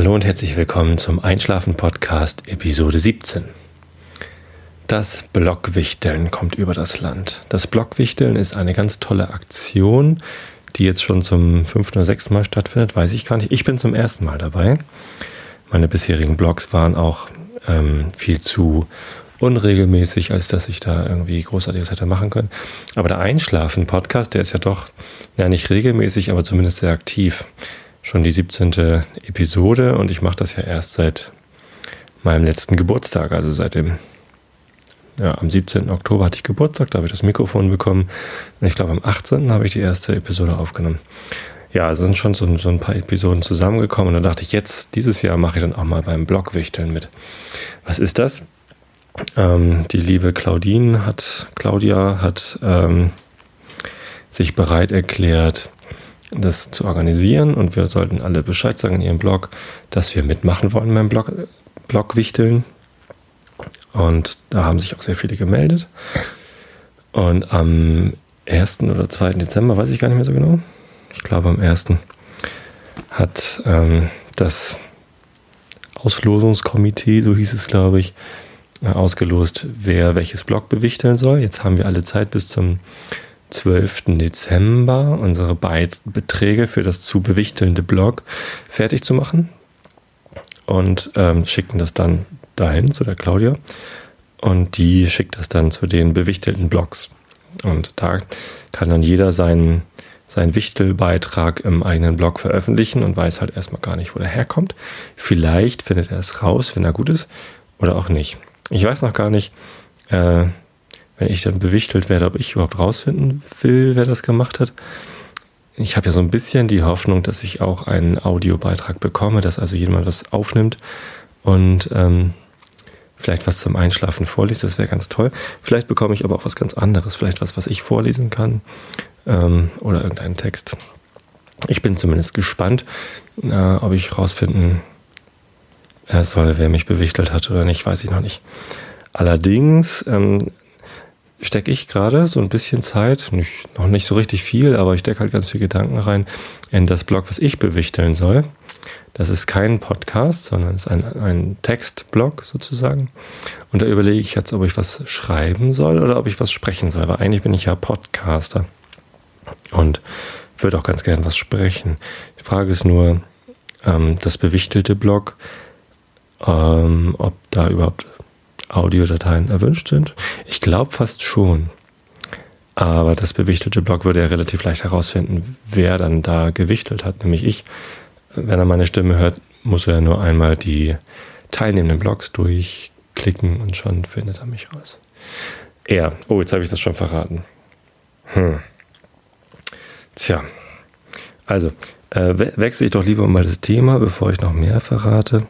Hallo und herzlich willkommen zum Einschlafen-Podcast Episode 17. Das Blockwichteln kommt über das Land. Das Blockwichteln ist eine ganz tolle Aktion, die jetzt schon zum fünften oder sechsten Mal stattfindet, weiß ich gar nicht. Ich bin zum ersten Mal dabei. Meine bisherigen Blogs waren auch ähm, viel zu unregelmäßig, als dass ich da irgendwie großartiges hätte machen können. Aber der Einschlafen-Podcast, der ist ja doch, ja nicht regelmäßig, aber zumindest sehr aktiv. Schon die 17. Episode und ich mache das ja erst seit meinem letzten Geburtstag, also seit dem ja, am 17. Oktober hatte ich Geburtstag, da habe ich das Mikrofon bekommen. Und ich glaube, am 18. habe ich die erste Episode aufgenommen. Ja, es sind schon so, so, ein paar Episoden zusammengekommen und dann dachte ich, jetzt, dieses Jahr mache ich dann auch mal beim Blogwichteln mit. Was ist das? Ähm, die liebe Claudine hat, Claudia hat ähm, sich bereit erklärt, das zu organisieren und wir sollten alle Bescheid sagen in ihrem Blog, dass wir mitmachen wollen beim Blog, Blogwichteln. Und da haben sich auch sehr viele gemeldet. Und am 1. oder 2. Dezember, weiß ich gar nicht mehr so genau, ich glaube am 1. hat ähm, das Auslosungskomitee, so hieß es glaube ich, ausgelost, wer welches Blog bewichteln soll. Jetzt haben wir alle Zeit bis zum 12. Dezember, unsere Beträge für das zu bewichtelnde Blog fertig zu machen und ähm, schickten das dann dahin zu der Claudia und die schickt das dann zu den bewichtelten Blogs. Und da kann dann jeder seinen, seinen Wichtelbeitrag im eigenen Blog veröffentlichen und weiß halt erstmal gar nicht, wo der herkommt. Vielleicht findet er es raus, wenn er gut ist, oder auch nicht. Ich weiß noch gar nicht, äh, wenn ich dann bewichtelt werde, ob ich überhaupt rausfinden will, wer das gemacht hat. Ich habe ja so ein bisschen die Hoffnung, dass ich auch einen Audiobeitrag bekomme, dass also jemand was aufnimmt und ähm, vielleicht was zum Einschlafen vorliest, das wäre ganz toll. Vielleicht bekomme ich aber auch was ganz anderes, vielleicht was, was ich vorlesen kann ähm, oder irgendeinen Text. Ich bin zumindest gespannt, äh, ob ich rausfinden soll, wer mich bewichtelt hat oder nicht, weiß ich noch nicht. Allerdings ähm, stecke ich gerade so ein bisschen Zeit, nicht, noch nicht so richtig viel, aber ich stecke halt ganz viel Gedanken rein in das Blog, was ich bewichteln soll. Das ist kein Podcast, sondern ist ein, ein Textblog sozusagen. Und da überlege ich jetzt, ob ich was schreiben soll oder ob ich was sprechen soll, weil eigentlich bin ich ja Podcaster und würde auch ganz gerne was sprechen. Die Frage ist nur, ähm, das bewichtelte Blog, ähm, ob da überhaupt Audiodateien erwünscht sind. Ich glaube fast schon. Aber das bewichtete Blog würde ja relativ leicht herausfinden, wer dann da gewichtelt hat, nämlich ich. Wenn er meine Stimme hört, muss er nur einmal die teilnehmenden Blogs durchklicken und schon findet er mich raus. Er. Oh, jetzt habe ich das schon verraten. Hm. Tja. Also, äh, wechsle ich doch lieber mal das Thema, bevor ich noch mehr verrate.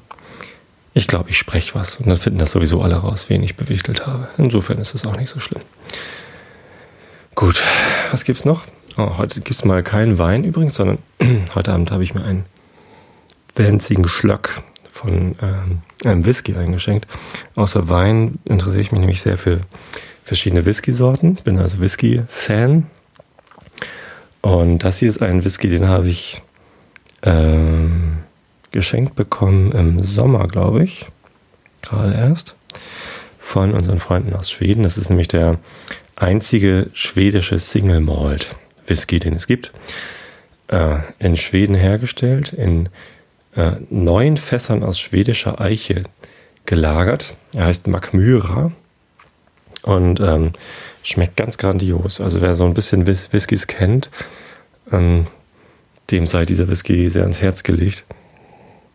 Ich glaube, ich spreche was und dann finden das sowieso alle raus, wen ich bewichtelt habe. Insofern ist es auch nicht so schlimm. Gut, was gibt's noch? Oh, heute gibt es mal keinen Wein übrigens, sondern heute Abend habe ich mir einen winzigen Schluck von ähm, einem Whisky eingeschenkt. Außer Wein interessiere ich mich nämlich sehr für verschiedene Whisky-Sorten. Bin also Whisky-Fan. Und das hier ist ein Whisky, den habe ich ähm, geschenkt bekommen im Sommer, glaube ich. Gerade erst. Von unseren Freunden aus Schweden. Das ist nämlich der einzige schwedische Single Malt Whisky, den es gibt. Äh, in Schweden hergestellt, in äh, neun Fässern aus schwedischer Eiche gelagert. Er heißt Makmyra und ähm, schmeckt ganz grandios. Also wer so ein bisschen Whis Whiskys kennt, ähm, dem sei dieser Whisky sehr ans Herz gelegt.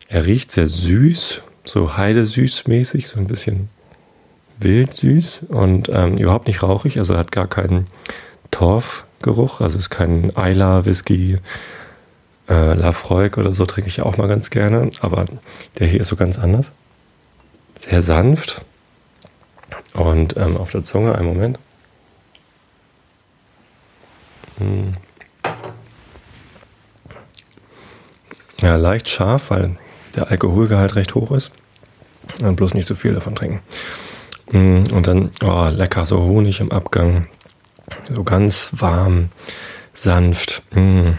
Er riecht sehr süß, so heidesüß-mäßig, so ein bisschen wild süß und ähm, überhaupt nicht rauchig, also hat gar keinen Torfgeruch, also ist kein Eila-Whisky, äh, Lafroig oder so trinke ich auch mal ganz gerne, aber der hier ist so ganz anders. Sehr sanft und ähm, auf der Zunge, einen Moment. Hm. Ja, leicht scharf, weil der Alkoholgehalt recht hoch ist. Und bloß nicht so viel davon trinken. Mm, und dann, oh, lecker, so Honig im Abgang. So ganz warm, sanft. Mm,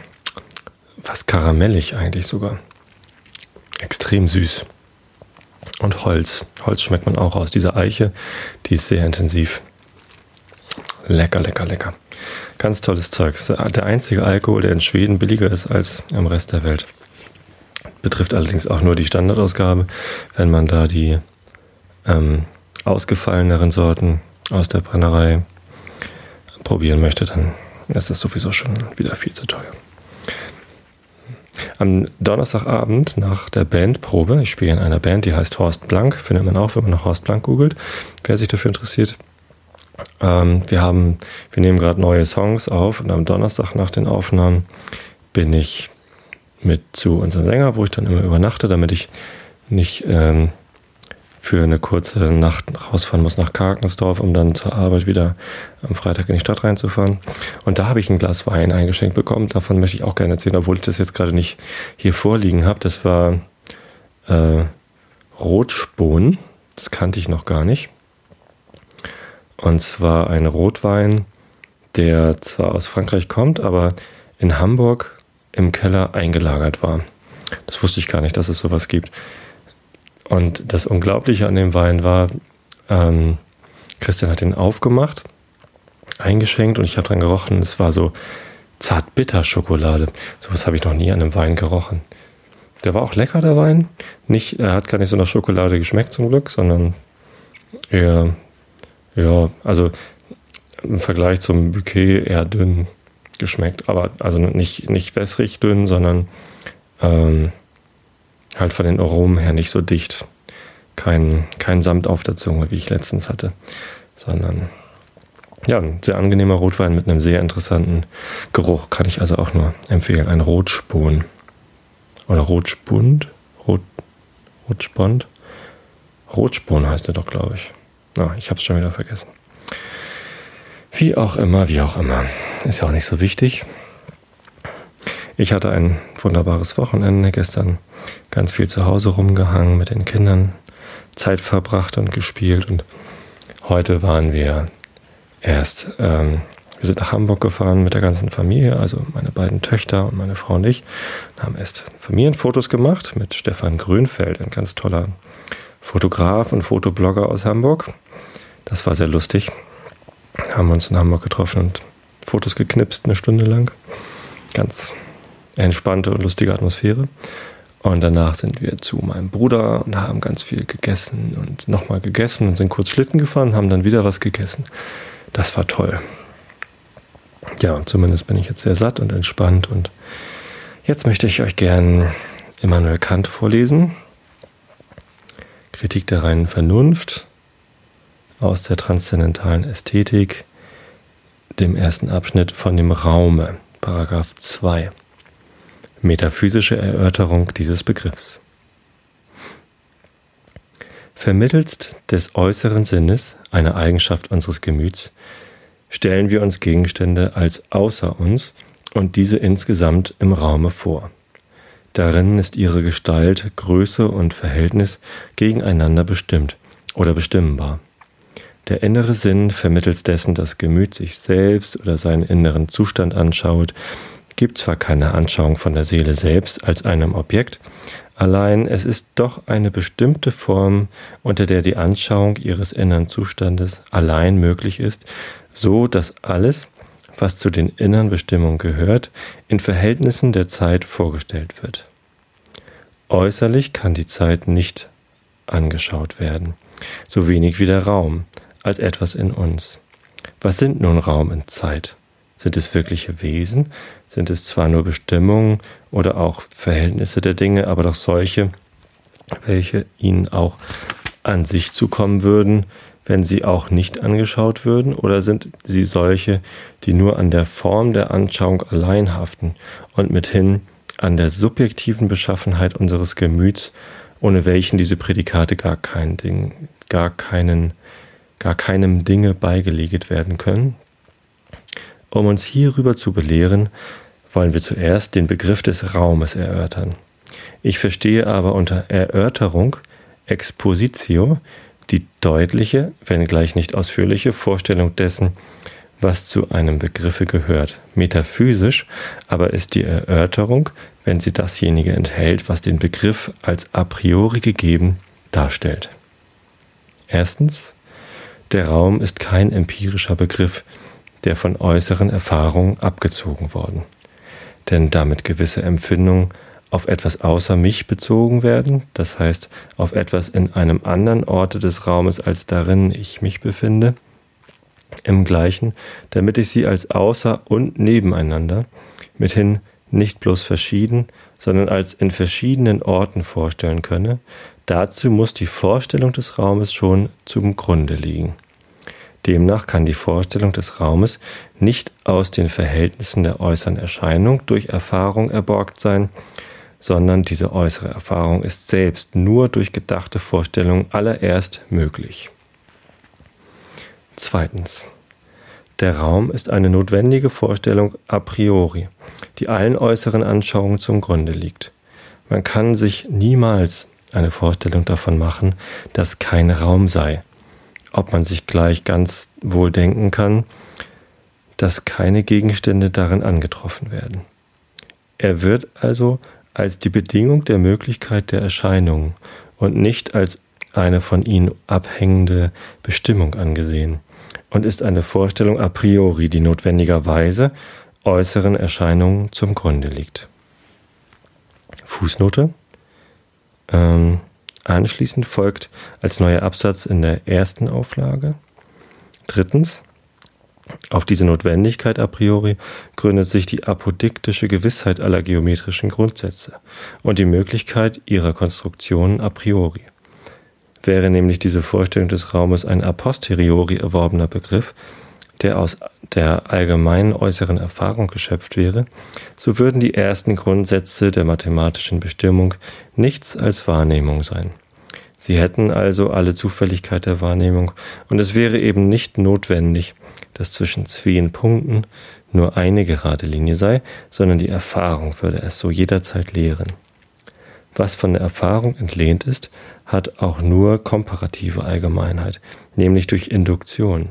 fast karamellig eigentlich sogar. extrem süß. Und Holz. Holz schmeckt man auch aus. Diese Eiche, die ist sehr intensiv. Lecker, lecker, lecker. Ganz tolles Zeug. Der einzige Alkohol, der in Schweden billiger ist als im Rest der Welt. Betrifft allerdings auch nur die Standardausgabe. Wenn man da die ähm, ausgefalleneren Sorten aus der Brennerei probieren möchte, dann ist das sowieso schon wieder viel zu teuer. Am Donnerstagabend nach der Bandprobe, ich spiele in einer Band, die heißt Horst Blank, findet man auch, wenn man nach Horst Blank googelt, wer sich dafür interessiert. Ähm, wir haben, wir nehmen gerade neue Songs auf und am Donnerstag nach den Aufnahmen bin ich mit zu unserem Sänger, wo ich dann immer übernachte, damit ich nicht ähm, für eine kurze Nacht rausfahren muss nach Karkensdorf, um dann zur Arbeit wieder am Freitag in die Stadt reinzufahren. Und da habe ich ein Glas Wein eingeschenkt bekommen. Davon möchte ich auch gerne erzählen, obwohl ich das jetzt gerade nicht hier vorliegen habe. Das war äh, Rotspon. Das kannte ich noch gar nicht. Und zwar ein Rotwein, der zwar aus Frankreich kommt, aber in Hamburg im Keller eingelagert war. Das wusste ich gar nicht, dass es sowas gibt. Und das Unglaubliche an dem Wein war, ähm, Christian hat ihn aufgemacht, eingeschenkt und ich habe dran gerochen. Es war so zart-bitter-Schokolade. Sowas habe ich noch nie an einem Wein gerochen. Der war auch lecker, der Wein. Nicht, er hat gar nicht so nach Schokolade geschmeckt zum Glück, sondern eher, ja, also im Vergleich zum Bouquet eher dünn geschmeckt. Aber also nicht, nicht wässrig dünn, sondern ähm, halt von den Aromen her nicht so dicht. Kein, kein Samt auf der Zunge, wie ich letztens hatte, sondern ja, ein sehr angenehmer Rotwein mit einem sehr interessanten Geruch. Kann ich also auch nur empfehlen. Ein Rotspon. Oder Rotspund? Rot, Rotspond? Rotspon heißt er doch, glaube ich. Ah, ich habe es schon wieder vergessen. Wie auch immer, wie auch immer. Ist ja auch nicht so wichtig. Ich hatte ein wunderbares Wochenende gestern, ganz viel zu Hause rumgehangen, mit den Kindern Zeit verbracht und gespielt. Und heute waren wir erst, ähm, wir sind nach Hamburg gefahren mit der ganzen Familie, also meine beiden Töchter und meine Frau und ich, und haben erst Familienfotos gemacht mit Stefan Grünfeld, ein ganz toller Fotograf und Fotoblogger aus Hamburg. Das war sehr lustig. Haben uns in Hamburg getroffen und Fotos geknipst, eine Stunde lang. Ganz entspannte und lustige Atmosphäre. Und danach sind wir zu meinem Bruder und haben ganz viel gegessen und nochmal gegessen und sind kurz Schlitten gefahren, haben dann wieder was gegessen. Das war toll. Ja, zumindest bin ich jetzt sehr satt und entspannt und jetzt möchte ich euch gern Immanuel Kant vorlesen. Kritik der reinen Vernunft aus der transzendentalen Ästhetik, dem ersten Abschnitt von dem Raume, Paragraph 2 metaphysische Erörterung dieses Begriffs. Vermittelst des äußeren Sinnes, eine Eigenschaft unseres Gemüts, stellen wir uns Gegenstände als außer uns und diese insgesamt im Raume vor. Darin ist ihre Gestalt, Größe und Verhältnis gegeneinander bestimmt oder bestimmbar. Der innere Sinn, vermittels dessen das Gemüt sich selbst oder seinen inneren Zustand anschaut, gibt zwar keine Anschauung von der Seele selbst als einem Objekt, allein es ist doch eine bestimmte Form, unter der die Anschauung ihres inneren Zustandes allein möglich ist, so dass alles, was zu den inneren Bestimmungen gehört, in Verhältnissen der Zeit vorgestellt wird. Äußerlich kann die Zeit nicht angeschaut werden, so wenig wie der Raum, als etwas in uns. Was sind nun Raum und Zeit? Sind es wirkliche Wesen? Sind es zwar nur Bestimmungen oder auch Verhältnisse der Dinge, aber doch solche, welche ihnen auch an sich zukommen würden, wenn sie auch nicht angeschaut würden? Oder sind sie solche, die nur an der Form der Anschauung allein haften und mithin an der subjektiven Beschaffenheit unseres Gemüts, ohne welchen diese Prädikate gar kein Ding, gar keinen, gar keinem Dinge beigeleget werden können? Um uns hierüber zu belehren, wollen wir zuerst den Begriff des Raumes erörtern. Ich verstehe aber unter Erörterung Expositio die deutliche, wenn gleich nicht ausführliche Vorstellung dessen, was zu einem Begriffe gehört. Metaphysisch aber ist die Erörterung, wenn sie dasjenige enthält, was den Begriff als a priori gegeben darstellt. Erstens, der Raum ist kein empirischer Begriff, der von äußeren Erfahrungen abgezogen worden. Denn damit gewisse Empfindungen auf etwas außer mich bezogen werden, das heißt auf etwas in einem anderen Orte des Raumes, als darin ich mich befinde, im gleichen, damit ich sie als außer und nebeneinander, mithin nicht bloß verschieden, sondern als in verschiedenen Orten vorstellen könne, dazu muss die Vorstellung des Raumes schon zum Grunde liegen. Demnach kann die Vorstellung des Raumes nicht aus den Verhältnissen der äußeren Erscheinung durch Erfahrung erborgt sein, sondern diese äußere Erfahrung ist selbst nur durch gedachte Vorstellung allererst möglich. Zweitens. Der Raum ist eine notwendige Vorstellung a priori, die allen äußeren Anschauungen zum Grunde liegt. Man kann sich niemals eine Vorstellung davon machen, dass kein Raum sei, ob man sich gleich ganz wohl denken kann, dass keine Gegenstände darin angetroffen werden. Er wird also als die Bedingung der Möglichkeit der Erscheinung und nicht als eine von ihnen abhängende Bestimmung angesehen und ist eine Vorstellung a priori, die notwendigerweise äußeren Erscheinungen zum Grunde liegt. Fußnote. Ähm, anschließend folgt als neuer Absatz in der ersten Auflage. Drittens. Auf diese Notwendigkeit a priori gründet sich die apodiktische Gewissheit aller geometrischen Grundsätze und die Möglichkeit ihrer Konstruktion a priori. Wäre nämlich diese Vorstellung des Raumes ein a posteriori erworbener Begriff, der aus der allgemeinen äußeren Erfahrung geschöpft wäre, so würden die ersten Grundsätze der mathematischen Bestimmung nichts als Wahrnehmung sein. Sie hätten also alle Zufälligkeit der Wahrnehmung, und es wäre eben nicht notwendig, dass zwischen zwei Punkten nur eine gerade Linie sei, sondern die Erfahrung würde es so jederzeit lehren. Was von der Erfahrung entlehnt ist, hat auch nur komparative Allgemeinheit, nämlich durch Induktion.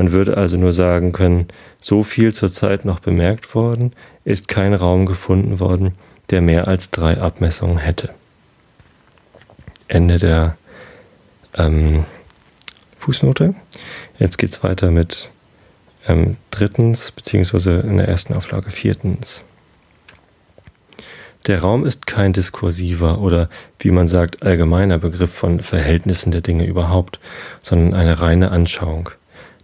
Man würde also nur sagen können, so viel zurzeit noch bemerkt worden, ist kein Raum gefunden worden, der mehr als drei Abmessungen hätte. Ende der ähm, Fußnote. Jetzt geht es weiter mit ähm, drittens, beziehungsweise in der ersten Auflage viertens. Der Raum ist kein diskursiver oder, wie man sagt, allgemeiner Begriff von Verhältnissen der Dinge überhaupt, sondern eine reine Anschauung.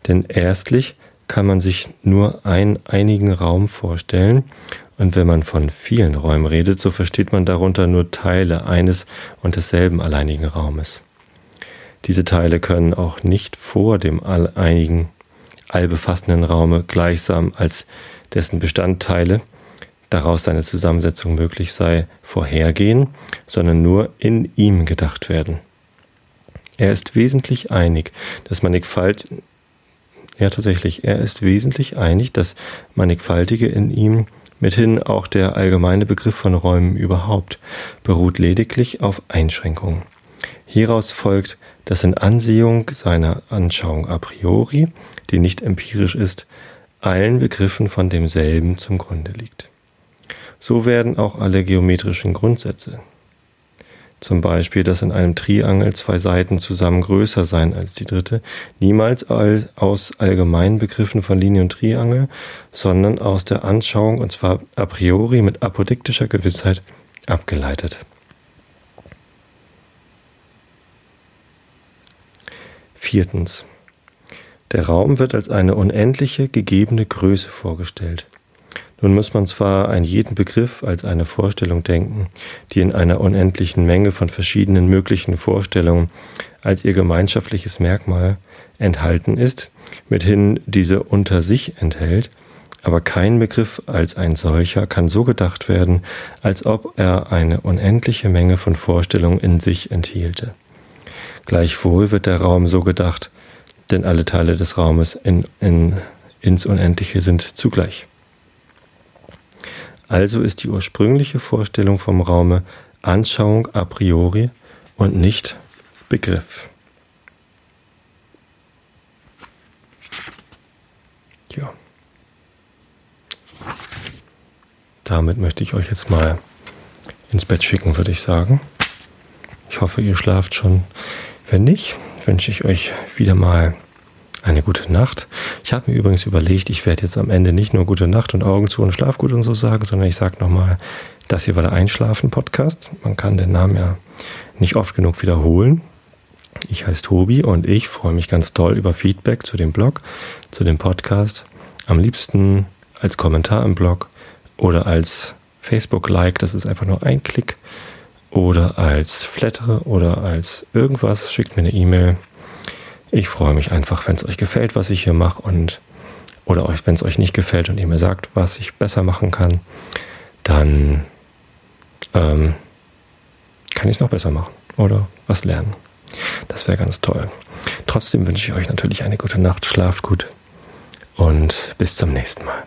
Denn erstlich kann man sich nur einen einigen Raum vorstellen, und wenn man von vielen Räumen redet, so versteht man darunter nur Teile eines und desselben alleinigen Raumes. Diese Teile können auch nicht vor dem alleinigen, allbefassenden Raume gleichsam als dessen Bestandteile, daraus seine Zusammensetzung möglich sei, vorhergehen, sondern nur in ihm gedacht werden. Er ist wesentlich einig, dass Mannigfalt ja, tatsächlich. Er ist wesentlich einig, das Mannigfaltige in ihm, mithin auch der allgemeine Begriff von Räumen überhaupt, beruht lediglich auf Einschränkungen. Hieraus folgt, dass in Ansehung seiner Anschauung a priori, die nicht empirisch ist, allen Begriffen von demselben zum Grunde liegt. So werden auch alle geometrischen Grundsätze, zum Beispiel, dass in einem Triangel zwei Seiten zusammen größer seien als die dritte, niemals aus allgemeinen Begriffen von Linie und Triangel, sondern aus der Anschauung und zwar a priori mit apodiktischer Gewissheit abgeleitet. Viertens. Der Raum wird als eine unendliche gegebene Größe vorgestellt. Nun muss man zwar einen jeden Begriff als eine Vorstellung denken, die in einer unendlichen Menge von verschiedenen möglichen Vorstellungen als ihr gemeinschaftliches Merkmal enthalten ist, mithin diese unter sich enthält, aber kein Begriff als ein solcher kann so gedacht werden, als ob er eine unendliche Menge von Vorstellungen in sich enthielte. Gleichwohl wird der Raum so gedacht, denn alle Teile des Raumes in, in, ins Unendliche sind zugleich. Also ist die ursprüngliche Vorstellung vom Raume Anschauung a priori und nicht Begriff. ja. Damit möchte ich euch jetzt mal ins Bett schicken, würde ich sagen. Ich hoffe, ihr schlaft schon. Wenn nicht, wünsche ich euch wieder mal eine gute Nacht. Ich habe mir übrigens überlegt, ich werde jetzt am Ende nicht nur gute Nacht und Augen zu und Schlaf gut und so sagen, sondern ich sage nochmal, das hier war der Einschlafen-Podcast. Man kann den Namen ja nicht oft genug wiederholen. Ich heiße Tobi und ich freue mich ganz toll über Feedback zu dem Blog, zu dem Podcast. Am liebsten als Kommentar im Blog oder als Facebook-Like, das ist einfach nur ein Klick. Oder als Flatter oder als irgendwas, schickt mir eine E-Mail. Ich freue mich einfach, wenn es euch gefällt, was ich hier mache und oder wenn es euch nicht gefällt und ihr mir sagt, was ich besser machen kann, dann ähm, kann ich es noch besser machen oder was lernen. Das wäre ganz toll. Trotzdem wünsche ich euch natürlich eine gute Nacht, schlaft gut und bis zum nächsten Mal.